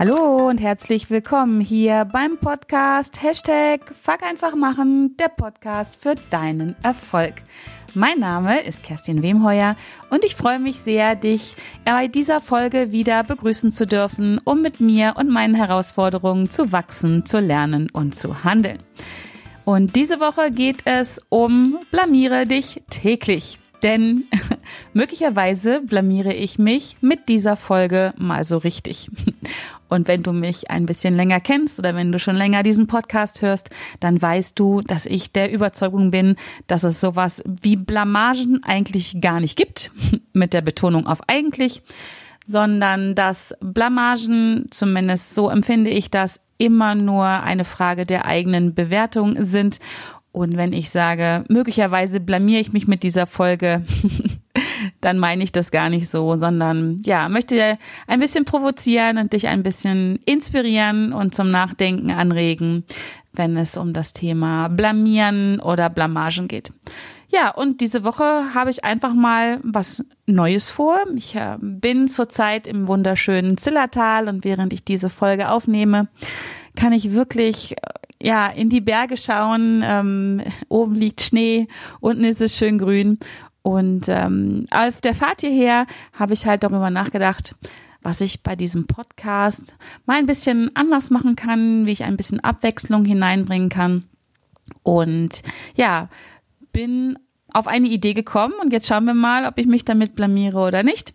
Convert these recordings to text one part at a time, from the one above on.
Hallo und herzlich willkommen hier beim Podcast Hashtag Fuck einfach machen, der Podcast für deinen Erfolg. Mein Name ist Kerstin Wemheuer und ich freue mich sehr, dich bei dieser Folge wieder begrüßen zu dürfen, um mit mir und meinen Herausforderungen zu wachsen, zu lernen und zu handeln. Und diese Woche geht es um Blamiere dich täglich. Denn möglicherweise blamiere ich mich mit dieser Folge mal so richtig. Und wenn du mich ein bisschen länger kennst oder wenn du schon länger diesen Podcast hörst, dann weißt du, dass ich der Überzeugung bin, dass es sowas wie Blamagen eigentlich gar nicht gibt, mit der Betonung auf eigentlich, sondern dass Blamagen, zumindest so empfinde ich das, immer nur eine Frage der eigenen Bewertung sind. Und wenn ich sage, möglicherweise blamier ich mich mit dieser Folge, dann meine ich das gar nicht so, sondern ja, möchte ein bisschen provozieren und dich ein bisschen inspirieren und zum Nachdenken anregen, wenn es um das Thema Blamieren oder Blamagen geht. Ja, und diese Woche habe ich einfach mal was Neues vor. Ich äh, bin zurzeit im wunderschönen Zillertal und während ich diese Folge aufnehme, kann ich wirklich ja, in die Berge schauen. Ähm, oben liegt Schnee, unten ist es schön grün. Und ähm, auf der Fahrt hierher habe ich halt darüber nachgedacht, was ich bei diesem Podcast mal ein bisschen anders machen kann, wie ich ein bisschen Abwechslung hineinbringen kann. Und ja, bin auf eine Idee gekommen und jetzt schauen wir mal, ob ich mich damit blamiere oder nicht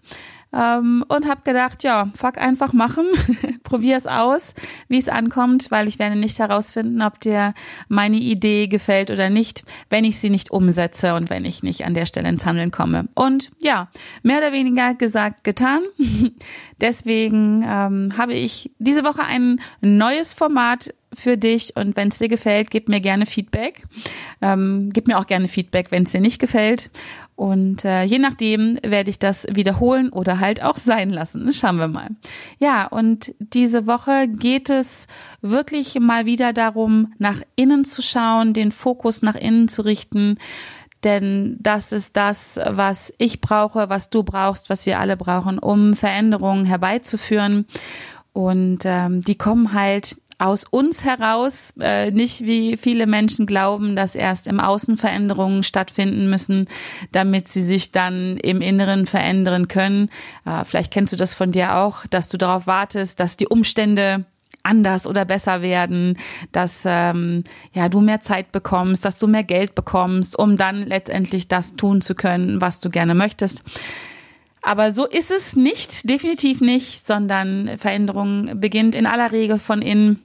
ähm, und habe gedacht, ja, fuck einfach machen, probier es aus, wie es ankommt, weil ich werde nicht herausfinden, ob dir meine Idee gefällt oder nicht, wenn ich sie nicht umsetze und wenn ich nicht an der Stelle ins Handeln komme. Und ja, mehr oder weniger gesagt, getan. Deswegen ähm, habe ich diese Woche ein neues Format für dich und wenn es dir gefällt, gib mir gerne Feedback. Ähm, gib mir auch gerne Feedback, wenn es dir nicht gefällt. Und äh, je nachdem werde ich das wiederholen oder halt auch sein lassen. Schauen wir mal. Ja, und diese Woche geht es wirklich mal wieder darum, nach innen zu schauen, den Fokus nach innen zu richten. Denn das ist das, was ich brauche, was du brauchst, was wir alle brauchen, um Veränderungen herbeizuführen. Und ähm, die kommen halt aus uns heraus, äh, nicht wie viele Menschen glauben, dass erst im Außen Veränderungen stattfinden müssen, damit sie sich dann im Inneren verändern können. Äh, vielleicht kennst du das von dir auch, dass du darauf wartest, dass die Umstände anders oder besser werden, dass ähm, ja du mehr Zeit bekommst, dass du mehr Geld bekommst, um dann letztendlich das tun zu können, was du gerne möchtest. Aber so ist es nicht, definitiv nicht, sondern Veränderung beginnt in aller Regel von innen.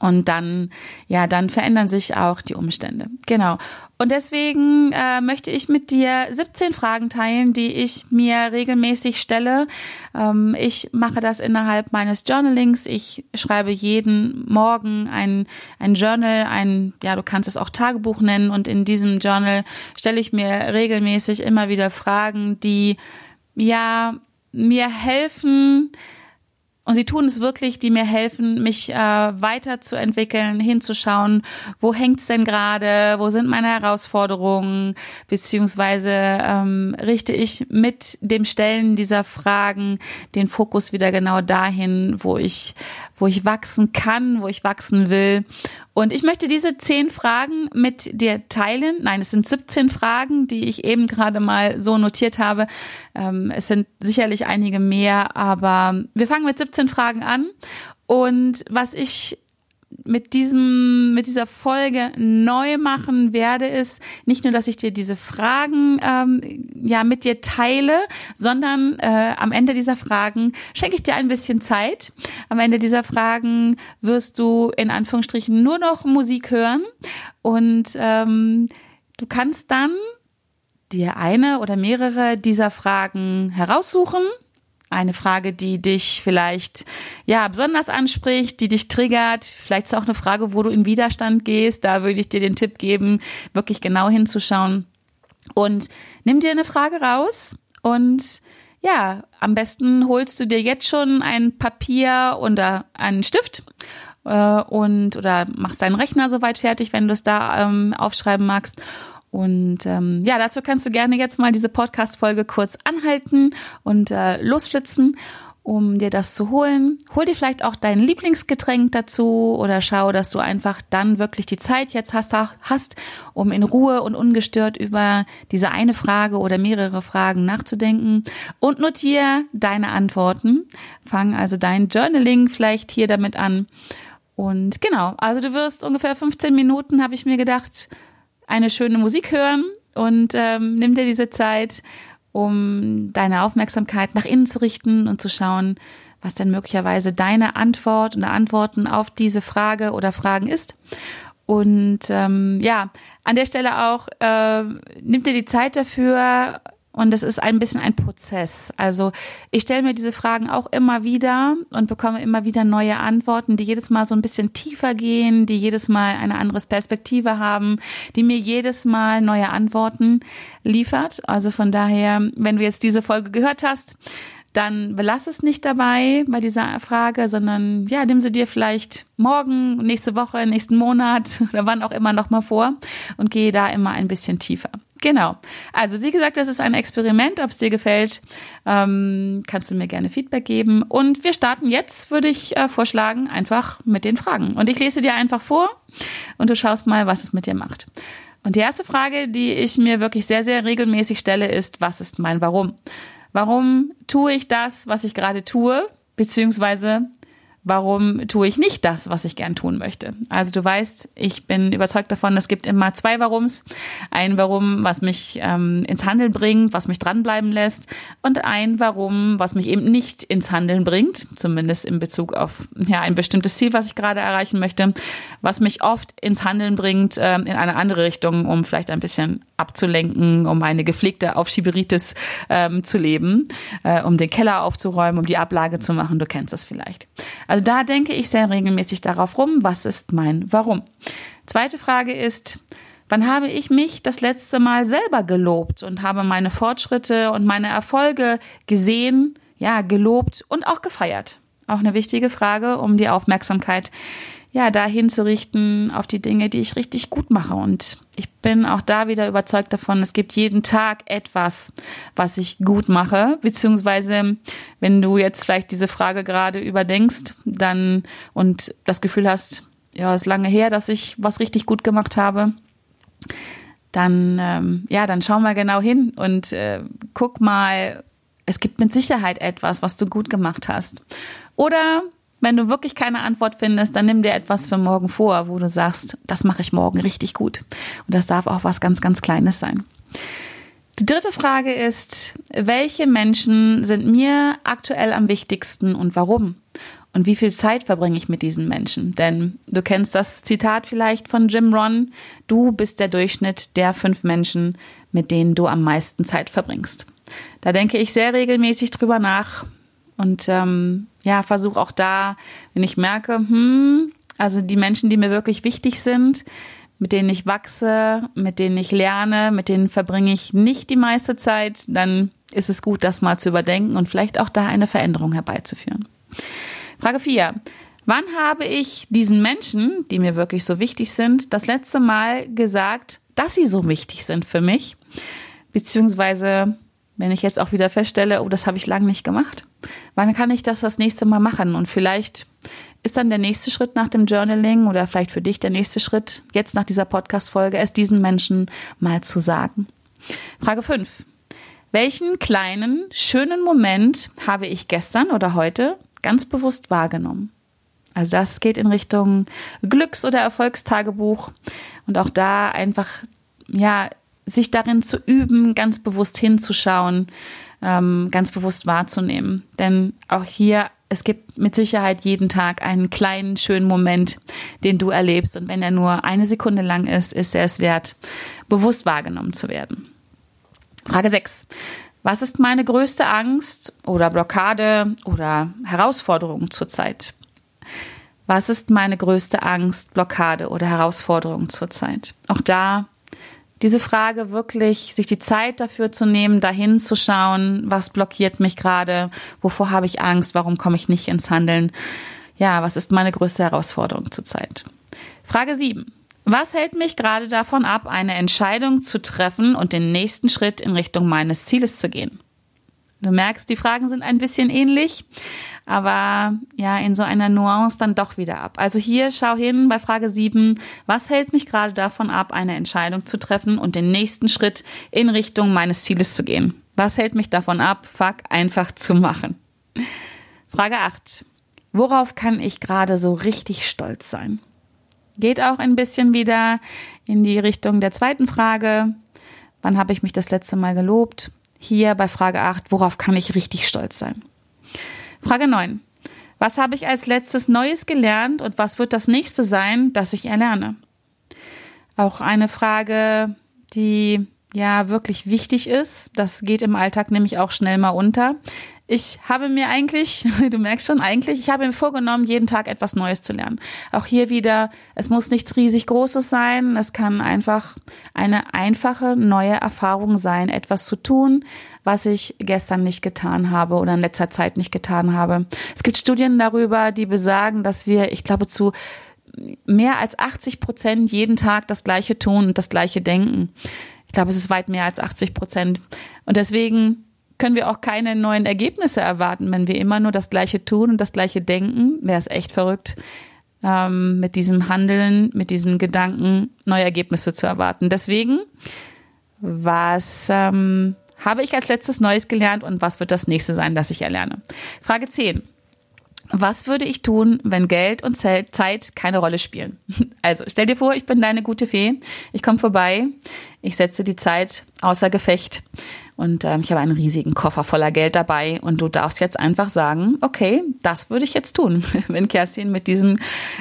Und dann, ja, dann verändern sich auch die Umstände. Genau. Und deswegen äh, möchte ich mit dir 17 Fragen teilen, die ich mir regelmäßig stelle. Ähm, ich mache das innerhalb meines Journalings. Ich schreibe jeden Morgen ein, ein Journal, ein, ja, du kannst es auch Tagebuch nennen. Und in diesem Journal stelle ich mir regelmäßig immer wieder Fragen, die, ja, mir helfen, und sie tun es wirklich, die mir helfen, mich äh, weiterzuentwickeln, hinzuschauen, wo hängt's denn gerade, wo sind meine Herausforderungen, beziehungsweise ähm, richte ich mit dem Stellen dieser Fragen den Fokus wieder genau dahin, wo ich, wo ich wachsen kann, wo ich wachsen will. Und ich möchte diese zehn Fragen mit dir teilen. Nein, es sind 17 Fragen, die ich eben gerade mal so notiert habe. Ähm, es sind sicherlich einige mehr, aber wir fangen mit 17 Fragen an. Und was ich mit diesem, mit dieser Folge neu machen werde, ist nicht nur, dass ich dir diese Fragen ähm, ja mit dir teile, sondern äh, am Ende dieser Fragen schenke ich dir ein bisschen Zeit. Am Ende dieser Fragen wirst du in Anführungsstrichen nur noch Musik hören und ähm, du kannst dann dir eine oder mehrere dieser Fragen heraussuchen eine Frage, die dich vielleicht ja besonders anspricht, die dich triggert. Vielleicht ist auch eine Frage, wo du in Widerstand gehst. Da würde ich dir den Tipp geben, wirklich genau hinzuschauen. Und nimm dir eine Frage raus und ja, am besten holst du dir jetzt schon ein Papier oder einen Stift äh, und oder machst deinen Rechner soweit fertig, wenn du es da ähm, aufschreiben magst und ähm, ja, dazu kannst du gerne jetzt mal diese Podcast-Folge kurz anhalten und äh, losflitzen. um dir das zu holen. Hol dir vielleicht auch dein Lieblingsgetränk dazu oder schau, dass du einfach dann wirklich die Zeit jetzt hast, hast, um in Ruhe und ungestört über diese eine Frage oder mehrere Fragen nachzudenken und notiere deine Antworten. Fang also dein Journaling vielleicht hier damit an. Und genau, also du wirst ungefähr 15 Minuten, habe ich mir gedacht, eine schöne Musik hören und ähm, nimm dir diese Zeit um deine Aufmerksamkeit nach innen zu richten und zu schauen, was denn möglicherweise deine Antwort oder Antworten auf diese Frage oder Fragen ist. Und ähm, ja, an der Stelle auch, äh, nimm dir die Zeit dafür, und es ist ein bisschen ein Prozess. Also ich stelle mir diese Fragen auch immer wieder und bekomme immer wieder neue Antworten, die jedes Mal so ein bisschen tiefer gehen, die jedes Mal eine andere Perspektive haben, die mir jedes Mal neue Antworten liefert. Also von daher, wenn du jetzt diese Folge gehört hast, dann belass es nicht dabei bei dieser Frage, sondern ja, nimm sie dir vielleicht morgen, nächste Woche, nächsten Monat oder wann auch immer nochmal vor und gehe da immer ein bisschen tiefer. Genau. Also wie gesagt, das ist ein Experiment. Ob es dir gefällt, ähm, kannst du mir gerne Feedback geben. Und wir starten jetzt, würde ich äh, vorschlagen, einfach mit den Fragen. Und ich lese dir einfach vor und du schaust mal, was es mit dir macht. Und die erste Frage, die ich mir wirklich sehr, sehr regelmäßig stelle, ist, was ist mein Warum? Warum tue ich das, was ich gerade tue? Beziehungsweise warum tue ich nicht das, was ich gern tun möchte. Also du weißt, ich bin überzeugt davon, es gibt immer zwei Warums. Ein Warum, was mich ähm, ins Handeln bringt, was mich dranbleiben lässt und ein Warum, was mich eben nicht ins Handeln bringt, zumindest in Bezug auf ja, ein bestimmtes Ziel, was ich gerade erreichen möchte, was mich oft ins Handeln bringt ähm, in eine andere Richtung, um vielleicht ein bisschen abzulenken, um eine gepflegte Aufschieberitis ähm, zu leben, äh, um den Keller aufzuräumen, um die Ablage zu machen. Du kennst das vielleicht. Also da denke ich sehr regelmäßig darauf rum, was ist mein Warum. Zweite Frage ist, wann habe ich mich das letzte Mal selber gelobt und habe meine Fortschritte und meine Erfolge gesehen, ja, gelobt und auch gefeiert? Auch eine wichtige Frage, um die Aufmerksamkeit ja, dahin zu richten auf die Dinge, die ich richtig gut mache. Und ich bin auch da wieder überzeugt davon, es gibt jeden Tag etwas, was ich gut mache. Beziehungsweise, wenn du jetzt vielleicht diese Frage gerade überdenkst, dann und das Gefühl hast, ja, ist lange her, dass ich was richtig gut gemacht habe, dann, ähm, ja, dann schau mal genau hin und äh, guck mal, es gibt mit Sicherheit etwas, was du gut gemacht hast. Oder wenn du wirklich keine Antwort findest, dann nimm dir etwas für morgen vor, wo du sagst, das mache ich morgen richtig gut. Und das darf auch was ganz, ganz Kleines sein. Die dritte Frage ist, welche Menschen sind mir aktuell am wichtigsten und warum? Und wie viel Zeit verbringe ich mit diesen Menschen? Denn du kennst das Zitat vielleicht von Jim Ron, du bist der Durchschnitt der fünf Menschen, mit denen du am meisten Zeit verbringst. Da denke ich sehr regelmäßig drüber nach, und ähm, ja, versuche auch da, wenn ich merke, hm, also die Menschen, die mir wirklich wichtig sind, mit denen ich wachse, mit denen ich lerne, mit denen verbringe ich nicht die meiste Zeit, dann ist es gut, das mal zu überdenken und vielleicht auch da eine Veränderung herbeizuführen. Frage 4. Wann habe ich diesen Menschen, die mir wirklich so wichtig sind, das letzte Mal gesagt, dass sie so wichtig sind für mich? Beziehungsweise wenn ich jetzt auch wieder feststelle, oh, das habe ich lange nicht gemacht, wann kann ich das das nächste Mal machen? Und vielleicht ist dann der nächste Schritt nach dem Journaling oder vielleicht für dich der nächste Schritt, jetzt nach dieser Podcast-Folge, es diesen Menschen mal zu sagen. Frage 5. Welchen kleinen, schönen Moment habe ich gestern oder heute ganz bewusst wahrgenommen? Also das geht in Richtung Glücks- oder Erfolgstagebuch und auch da einfach, ja, sich darin zu üben, ganz bewusst hinzuschauen, ähm, ganz bewusst wahrzunehmen. Denn auch hier, es gibt mit Sicherheit jeden Tag einen kleinen, schönen Moment, den du erlebst. Und wenn er nur eine Sekunde lang ist, ist er es wert, bewusst wahrgenommen zu werden. Frage 6. Was ist meine größte Angst oder Blockade oder Herausforderung zurzeit? Was ist meine größte Angst, Blockade oder Herausforderung zurzeit? Auch da diese Frage wirklich, sich die Zeit dafür zu nehmen, dahin zu schauen, was blockiert mich gerade, wovor habe ich Angst, warum komme ich nicht ins Handeln. Ja, was ist meine größte Herausforderung zurzeit? Frage 7. Was hält mich gerade davon ab, eine Entscheidung zu treffen und den nächsten Schritt in Richtung meines Zieles zu gehen? Du merkst, die Fragen sind ein bisschen ähnlich, aber ja, in so einer Nuance dann doch wieder ab. Also hier schau hin bei Frage 7, was hält mich gerade davon ab, eine Entscheidung zu treffen und den nächsten Schritt in Richtung meines Zieles zu gehen? Was hält mich davon ab, fuck einfach zu machen? Frage 8. Worauf kann ich gerade so richtig stolz sein? Geht auch ein bisschen wieder in die Richtung der zweiten Frage. Wann habe ich mich das letzte Mal gelobt? Hier bei Frage 8, worauf kann ich richtig stolz sein? Frage 9. Was habe ich als letztes Neues gelernt und was wird das nächste sein, das ich erlerne? Auch eine Frage, die ja wirklich wichtig ist. Das geht im Alltag nämlich auch schnell mal unter. Ich habe mir eigentlich, du merkst schon eigentlich, ich habe mir vorgenommen, jeden Tag etwas Neues zu lernen. Auch hier wieder, es muss nichts riesig Großes sein. Es kann einfach eine einfache neue Erfahrung sein, etwas zu tun, was ich gestern nicht getan habe oder in letzter Zeit nicht getan habe. Es gibt Studien darüber, die besagen, dass wir, ich glaube, zu mehr als 80 Prozent jeden Tag das Gleiche tun und das Gleiche denken. Ich glaube, es ist weit mehr als 80 Prozent. Und deswegen können wir auch keine neuen Ergebnisse erwarten, wenn wir immer nur das Gleiche tun und das Gleiche denken. Wäre es echt verrückt, ähm, mit diesem Handeln, mit diesen Gedanken neue Ergebnisse zu erwarten. Deswegen, was ähm, habe ich als letztes Neues gelernt und was wird das nächste sein, das ich erlerne? Frage 10. Was würde ich tun, wenn Geld und Zeit keine Rolle spielen? Also stell dir vor, ich bin deine gute Fee. Ich komme vorbei. Ich setze die Zeit außer Gefecht. Und ähm, ich habe einen riesigen Koffer voller Geld dabei und du darfst jetzt einfach sagen, okay, das würde ich jetzt tun, wenn Kerstin mit diesem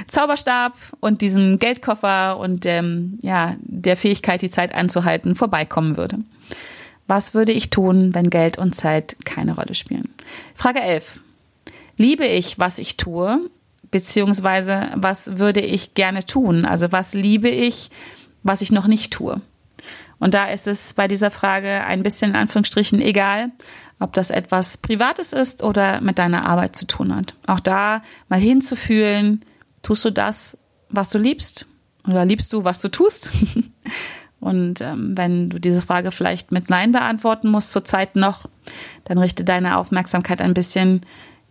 Zauberstab und diesem Geldkoffer und ähm, ja, der Fähigkeit, die Zeit anzuhalten, vorbeikommen würde. Was würde ich tun, wenn Geld und Zeit keine Rolle spielen? Frage 11. Liebe ich, was ich tue? Beziehungsweise, was würde ich gerne tun? Also, was liebe ich, was ich noch nicht tue? Und da ist es bei dieser Frage ein bisschen in Anführungsstrichen egal, ob das etwas Privates ist oder mit deiner Arbeit zu tun hat. Auch da mal hinzufühlen, tust du das, was du liebst? Oder liebst du, was du tust? Und ähm, wenn du diese Frage vielleicht mit Nein beantworten musst, zurzeit noch, dann richte deine Aufmerksamkeit ein bisschen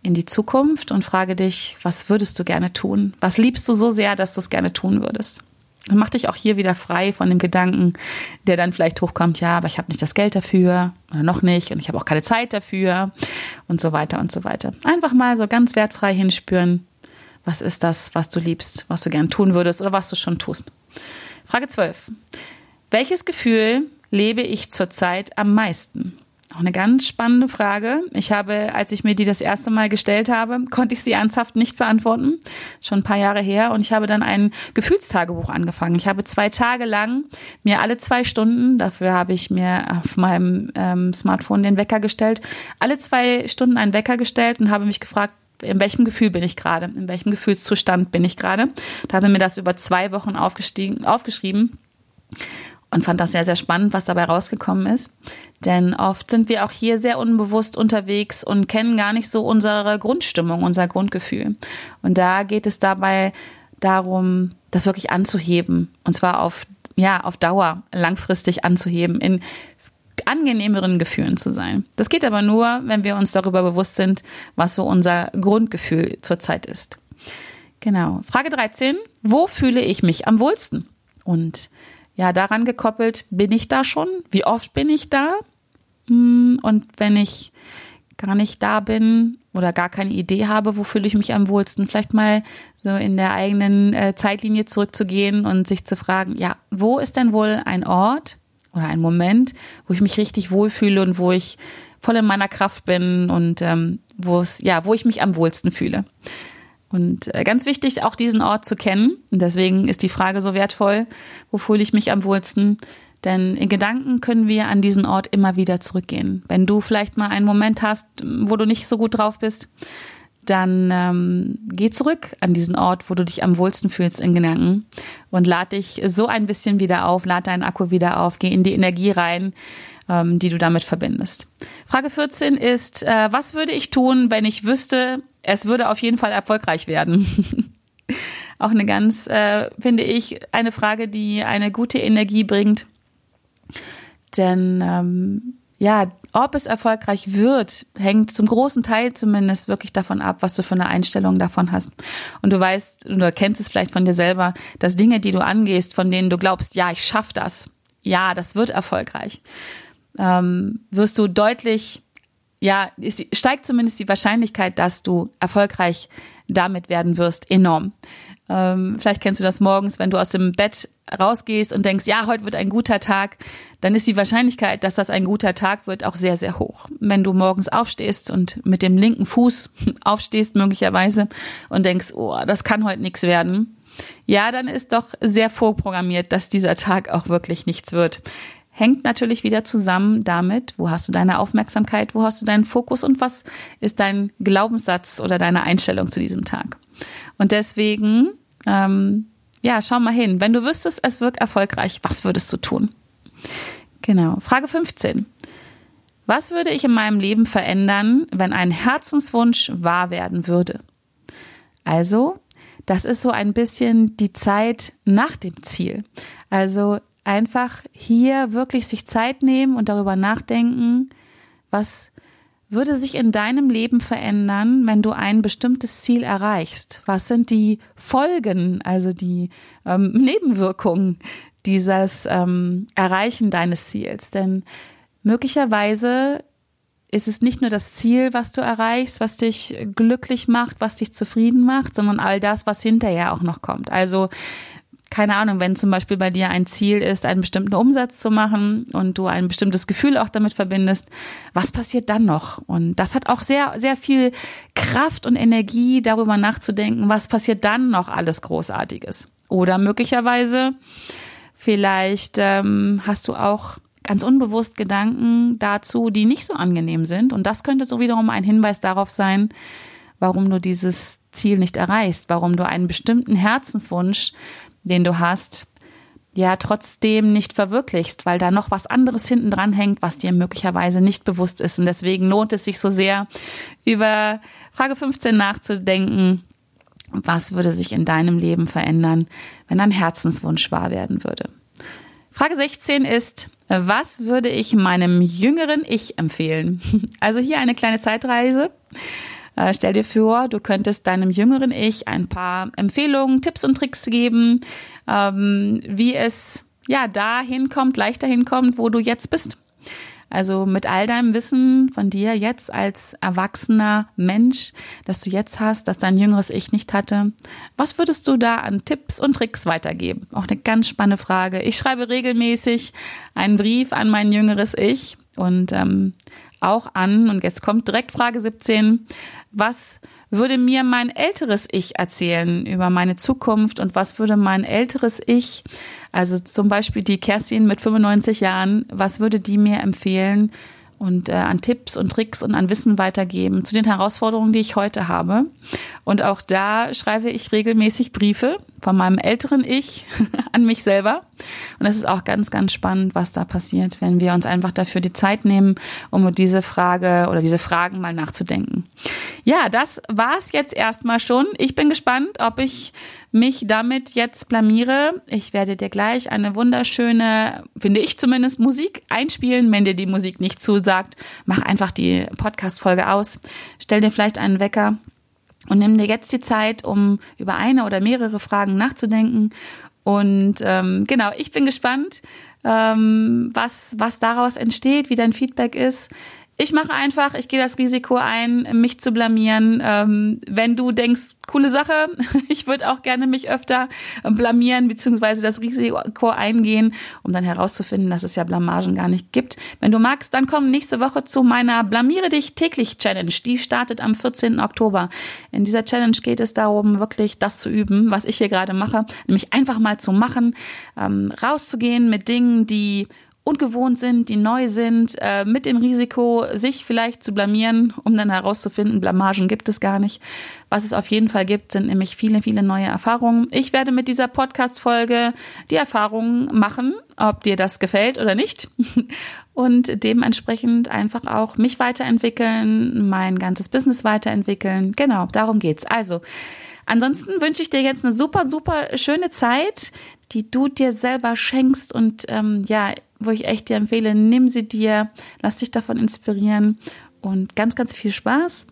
in die Zukunft und frage dich, was würdest du gerne tun? Was liebst du so sehr, dass du es gerne tun würdest? Und mach dich auch hier wieder frei von dem Gedanken, der dann vielleicht hochkommt, ja, aber ich habe nicht das Geld dafür oder noch nicht und ich habe auch keine Zeit dafür und so weiter und so weiter. Einfach mal so ganz wertfrei hinspüren, was ist das, was du liebst, was du gern tun würdest oder was du schon tust. Frage 12. Welches Gefühl lebe ich zurzeit am meisten? Auch eine ganz spannende Frage. Ich habe, als ich mir die das erste Mal gestellt habe, konnte ich sie ernsthaft nicht beantworten. Schon ein paar Jahre her. Und ich habe dann ein Gefühlstagebuch angefangen. Ich habe zwei Tage lang mir alle zwei Stunden, dafür habe ich mir auf meinem ähm, Smartphone den Wecker gestellt, alle zwei Stunden einen Wecker gestellt und habe mich gefragt, in welchem Gefühl bin ich gerade, in welchem Gefühlszustand bin ich gerade. Da habe mir das über zwei Wochen aufgestiegen, aufgeschrieben und fand das sehr, sehr spannend, was dabei rausgekommen ist. Denn oft sind wir auch hier sehr unbewusst unterwegs und kennen gar nicht so unsere Grundstimmung, unser Grundgefühl. Und da geht es dabei darum, das wirklich anzuheben. Und zwar auf, ja, auf Dauer langfristig anzuheben, in angenehmeren Gefühlen zu sein. Das geht aber nur, wenn wir uns darüber bewusst sind, was so unser Grundgefühl zurzeit ist. Genau. Frage 13. Wo fühle ich mich am wohlsten? Und ja, daran gekoppelt, bin ich da schon? Wie oft bin ich da? Hm, und wenn ich gar nicht da bin oder gar keine Idee habe, wo fühle ich mich am wohlsten, vielleicht mal so in der eigenen äh, Zeitlinie zurückzugehen und sich zu fragen, ja, wo ist denn wohl ein Ort oder ein Moment, wo ich mich richtig wohlfühle und wo ich voll in meiner Kraft bin und ähm, wo es, ja, wo ich mich am wohlsten fühle. Und äh, ganz wichtig, auch diesen Ort zu kennen. Und deswegen ist die Frage so wertvoll, wo fühle ich mich am wohlsten? Denn in Gedanken können wir an diesen Ort immer wieder zurückgehen. Wenn du vielleicht mal einen Moment hast, wo du nicht so gut drauf bist, dann ähm, geh zurück an diesen Ort, wo du dich am wohlsten fühlst in Gedanken und lad dich so ein bisschen wieder auf, lad deinen Akku wieder auf, geh in die Energie rein, ähm, die du damit verbindest. Frage 14 ist, äh, was würde ich tun, wenn ich wüsste, es würde auf jeden Fall erfolgreich werden. Auch eine ganz, äh, finde ich, eine Frage, die eine gute Energie bringt. Denn ähm, ja, ob es erfolgreich wird, hängt zum großen Teil zumindest wirklich davon ab, was du für eine Einstellung davon hast. Und du weißt, du kennst es vielleicht von dir selber, dass Dinge, die du angehst, von denen du glaubst, ja, ich schaff das, ja, das wird erfolgreich, ähm, wirst du deutlich, ja, ist, steigt zumindest die Wahrscheinlichkeit, dass du erfolgreich damit werden wirst, enorm. Ähm, vielleicht kennst du das morgens, wenn du aus dem Bett rausgehst und denkst, ja, heute wird ein guter Tag, dann ist die Wahrscheinlichkeit, dass das ein guter Tag wird, auch sehr, sehr hoch. Wenn du morgens aufstehst und mit dem linken Fuß aufstehst möglicherweise und denkst, oh, das kann heute nichts werden, ja, dann ist doch sehr vorprogrammiert, dass dieser Tag auch wirklich nichts wird. Hängt natürlich wieder zusammen damit, wo hast du deine Aufmerksamkeit, wo hast du deinen Fokus und was ist dein Glaubenssatz oder deine Einstellung zu diesem Tag. Und deswegen, ähm, ja, schau mal hin. Wenn du wüsstest, es wird erfolgreich, was würdest du tun? Genau. Frage 15. Was würde ich in meinem Leben verändern, wenn ein Herzenswunsch wahr werden würde? Also, das ist so ein bisschen die Zeit nach dem Ziel. Also einfach hier wirklich sich Zeit nehmen und darüber nachdenken, was würde sich in deinem Leben verändern, wenn du ein bestimmtes Ziel erreichst? Was sind die Folgen, also die ähm, Nebenwirkungen dieses ähm, Erreichen deines Ziels? Denn möglicherweise ist es nicht nur das Ziel, was du erreichst, was dich glücklich macht, was dich zufrieden macht, sondern all das, was hinterher auch noch kommt. Also keine Ahnung, wenn zum Beispiel bei dir ein Ziel ist, einen bestimmten Umsatz zu machen und du ein bestimmtes Gefühl auch damit verbindest, was passiert dann noch? Und das hat auch sehr, sehr viel Kraft und Energie, darüber nachzudenken, was passiert dann noch alles Großartiges. Oder möglicherweise, vielleicht ähm, hast du auch ganz unbewusst Gedanken dazu, die nicht so angenehm sind. Und das könnte so wiederum ein Hinweis darauf sein, warum du dieses Ziel nicht erreichst, warum du einen bestimmten Herzenswunsch den du hast, ja trotzdem nicht verwirklichst, weil da noch was anderes hinten dran hängt, was dir möglicherweise nicht bewusst ist. Und deswegen lohnt es sich so sehr, über Frage 15 nachzudenken. Was würde sich in deinem Leben verändern, wenn ein Herzenswunsch wahr werden würde? Frage 16 ist, was würde ich meinem jüngeren Ich empfehlen? Also hier eine kleine Zeitreise. Äh, stell dir vor, du könntest deinem jüngeren Ich ein paar Empfehlungen, Tipps und Tricks geben, ähm, wie es ja da hinkommt, leichter hinkommt, wo du jetzt bist. Also mit all deinem Wissen von dir jetzt als erwachsener Mensch, das du jetzt hast, das dein jüngeres Ich nicht hatte, was würdest du da an Tipps und Tricks weitergeben? Auch eine ganz spannende Frage. Ich schreibe regelmäßig einen Brief an mein jüngeres Ich und ähm, auch an, und jetzt kommt direkt Frage 17, was würde mir mein älteres Ich erzählen über meine Zukunft? Und was würde mein älteres Ich, also zum Beispiel die Kerstin mit 95 Jahren, was würde die mir empfehlen, und äh, an Tipps und Tricks und an Wissen weitergeben zu den Herausforderungen, die ich heute habe. Und auch da schreibe ich regelmäßig Briefe von meinem älteren Ich an mich selber. Und es ist auch ganz, ganz spannend, was da passiert, wenn wir uns einfach dafür die Zeit nehmen, um diese Frage oder diese Fragen mal nachzudenken. Ja, das war's jetzt erstmal schon. Ich bin gespannt, ob ich mich damit jetzt blamiere. Ich werde dir gleich eine wunderschöne, finde ich zumindest, Musik einspielen. Wenn dir die Musik nicht zusagt, mach einfach die Podcast-Folge aus. Stell dir vielleicht einen Wecker und nimm dir jetzt die Zeit, um über eine oder mehrere Fragen nachzudenken. Und ähm, genau, ich bin gespannt, ähm, was, was daraus entsteht, wie dein Feedback ist. Ich mache einfach, ich gehe das Risiko ein, mich zu blamieren. Ähm, wenn du denkst, coole Sache, ich würde auch gerne mich öfter blamieren, beziehungsweise das Risiko eingehen, um dann herauszufinden, dass es ja Blamagen gar nicht gibt. Wenn du magst, dann komm nächste Woche zu meiner Blamiere dich täglich Challenge. Die startet am 14. Oktober. In dieser Challenge geht es darum, wirklich das zu üben, was ich hier gerade mache, nämlich einfach mal zu machen, ähm, rauszugehen mit Dingen, die ungewohnt sind, die neu sind, äh, mit dem Risiko, sich vielleicht zu blamieren, um dann herauszufinden, Blamagen gibt es gar nicht. Was es auf jeden Fall gibt, sind nämlich viele, viele neue Erfahrungen. Ich werde mit dieser Podcast-Folge die Erfahrungen machen, ob dir das gefällt oder nicht. Und dementsprechend einfach auch mich weiterentwickeln, mein ganzes Business weiterentwickeln. Genau, darum geht's. Also, Ansonsten wünsche ich dir jetzt eine super, super schöne Zeit die du dir selber schenkst und ähm, ja, wo ich echt dir empfehle, nimm sie dir, lass dich davon inspirieren und ganz, ganz viel Spaß.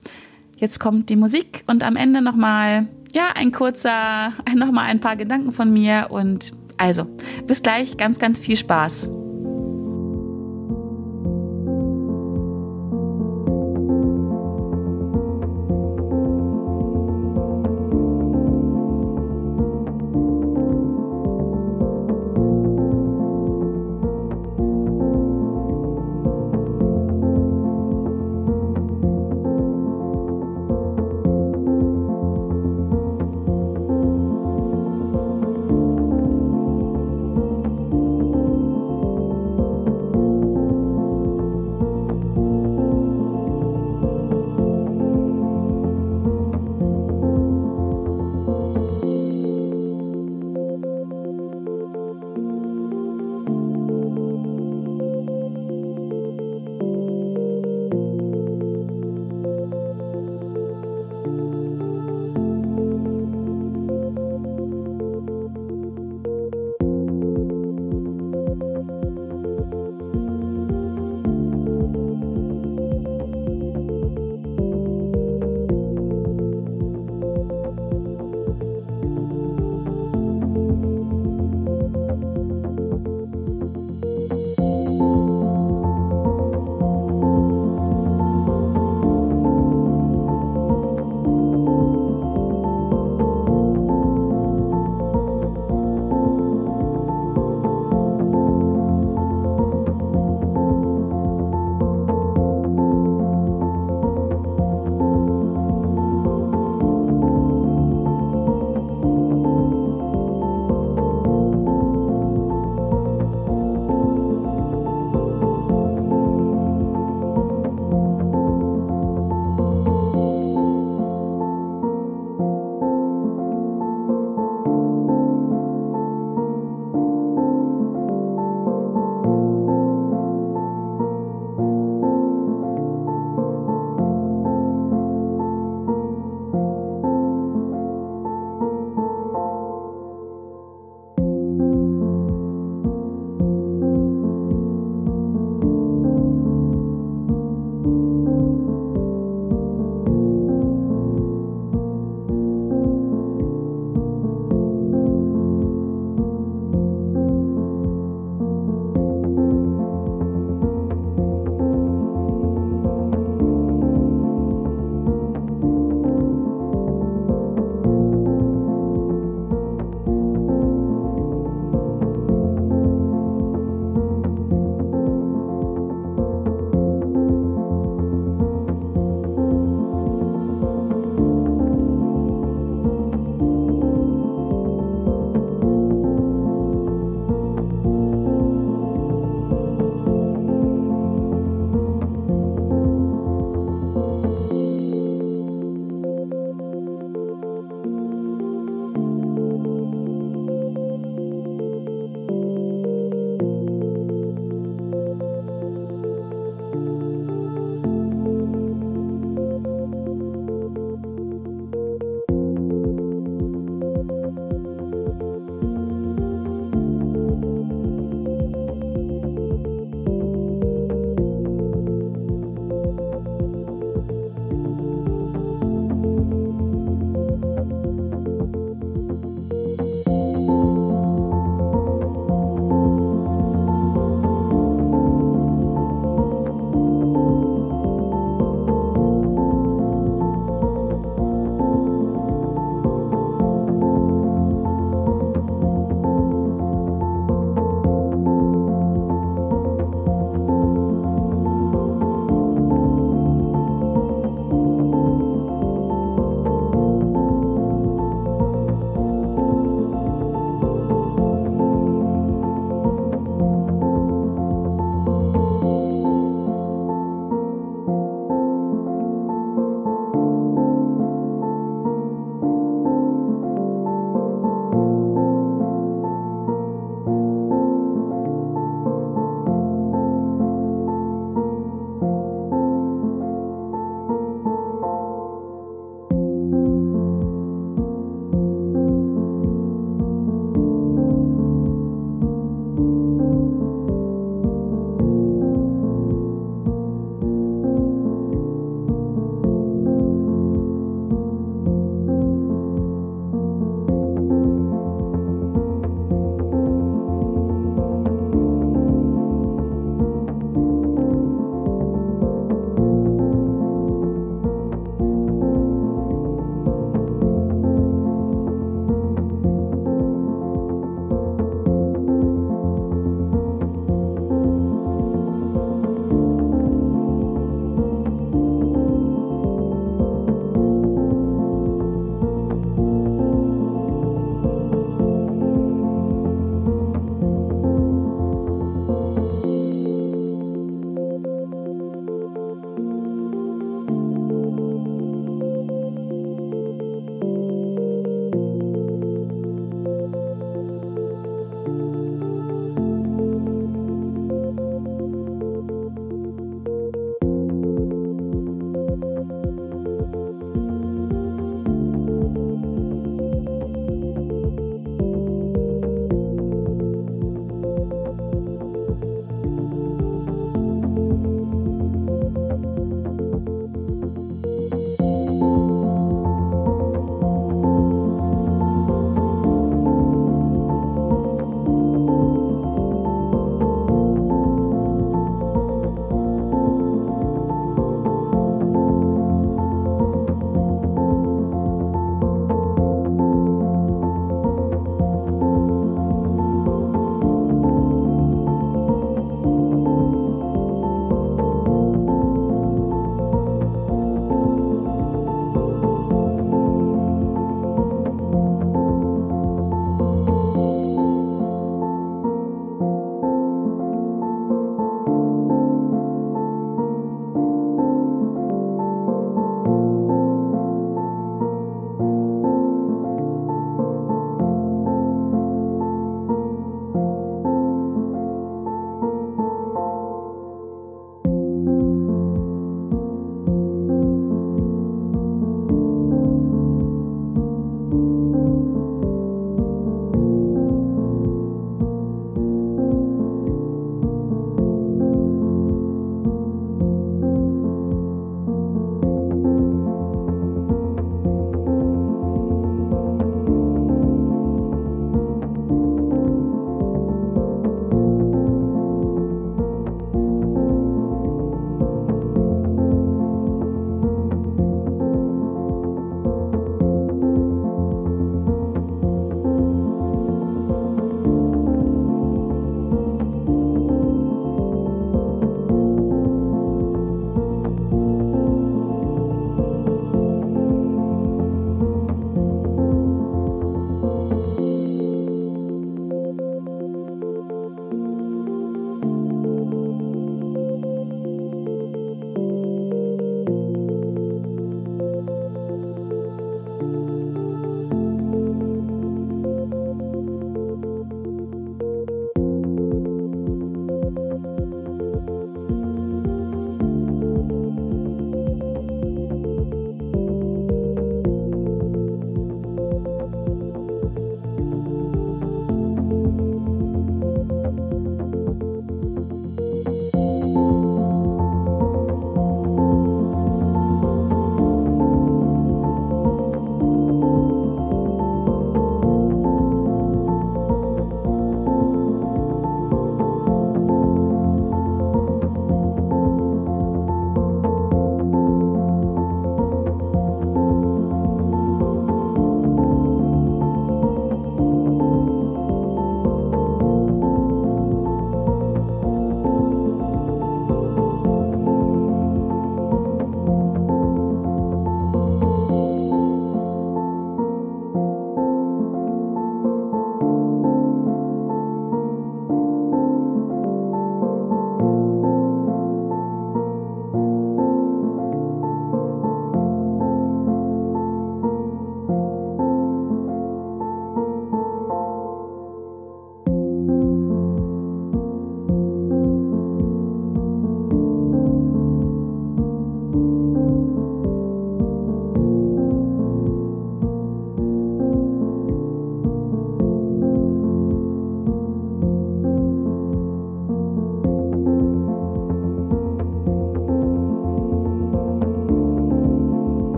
Jetzt kommt die Musik und am Ende nochmal, ja, ein kurzer, nochmal ein paar Gedanken von mir und also, bis gleich, ganz, ganz viel Spaß.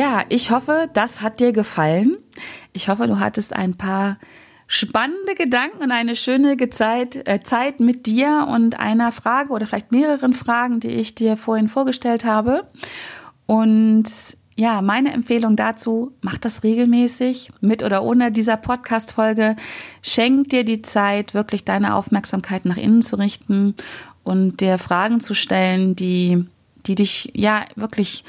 Ja, ich hoffe, das hat dir gefallen. Ich hoffe, du hattest ein paar spannende Gedanken und eine schöne Zeit, äh, Zeit mit dir und einer Frage oder vielleicht mehreren Fragen, die ich dir vorhin vorgestellt habe. Und ja, meine Empfehlung dazu, mach das regelmäßig, mit oder ohne dieser Podcast-Folge. Schenk dir die Zeit, wirklich deine Aufmerksamkeit nach innen zu richten und dir Fragen zu stellen, die, die dich ja wirklich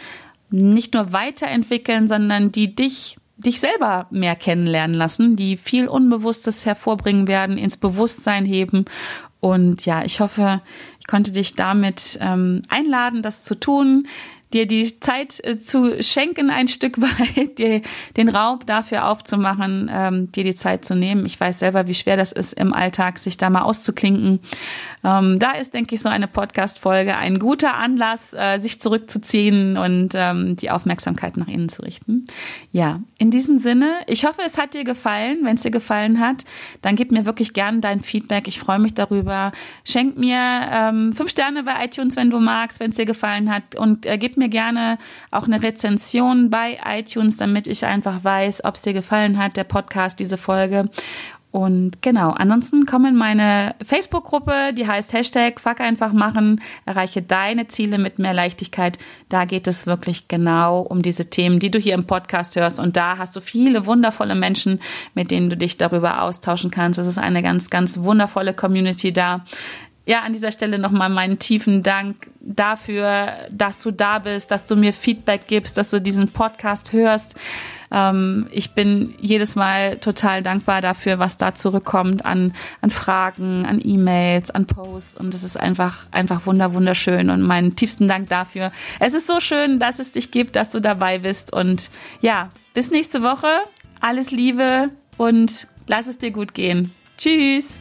nicht nur weiterentwickeln, sondern die dich dich selber mehr kennenlernen lassen, die viel Unbewusstes hervorbringen werden, ins Bewusstsein heben. Und ja, ich hoffe, ich konnte dich damit ähm, einladen, das zu tun dir die Zeit äh, zu schenken, ein Stück weit, dir den Raum dafür aufzumachen, ähm, dir die Zeit zu nehmen. Ich weiß selber, wie schwer das ist im Alltag, sich da mal auszuklinken. Ähm, da ist, denke ich, so eine Podcast-Folge ein guter Anlass, äh, sich zurückzuziehen und ähm, die Aufmerksamkeit nach innen zu richten. Ja, in diesem Sinne, ich hoffe, es hat dir gefallen. Wenn es dir gefallen hat, dann gib mir wirklich gerne dein Feedback. Ich freue mich darüber. Schenk mir ähm, fünf Sterne bei iTunes, wenn du magst, wenn es dir gefallen hat und äh, gib mir mir gerne auch eine Rezension bei iTunes, damit ich einfach weiß, ob es dir gefallen hat, der Podcast, diese Folge. Und genau, ansonsten komm in meine Facebook-Gruppe, die heißt Hashtag Fuck einfach machen, erreiche deine Ziele mit mehr Leichtigkeit. Da geht es wirklich genau um diese Themen, die du hier im Podcast hörst. Und da hast du viele wundervolle Menschen, mit denen du dich darüber austauschen kannst. Es ist eine ganz, ganz wundervolle Community da ja, an dieser Stelle nochmal meinen tiefen Dank dafür, dass du da bist, dass du mir Feedback gibst, dass du diesen Podcast hörst. Ähm, ich bin jedes Mal total dankbar dafür, was da zurückkommt an, an Fragen, an E-Mails, an Posts. Und es ist einfach, einfach wunder, wunderschön. Und meinen tiefsten Dank dafür. Es ist so schön, dass es dich gibt, dass du dabei bist. Und ja, bis nächste Woche. Alles Liebe und lass es dir gut gehen. Tschüss.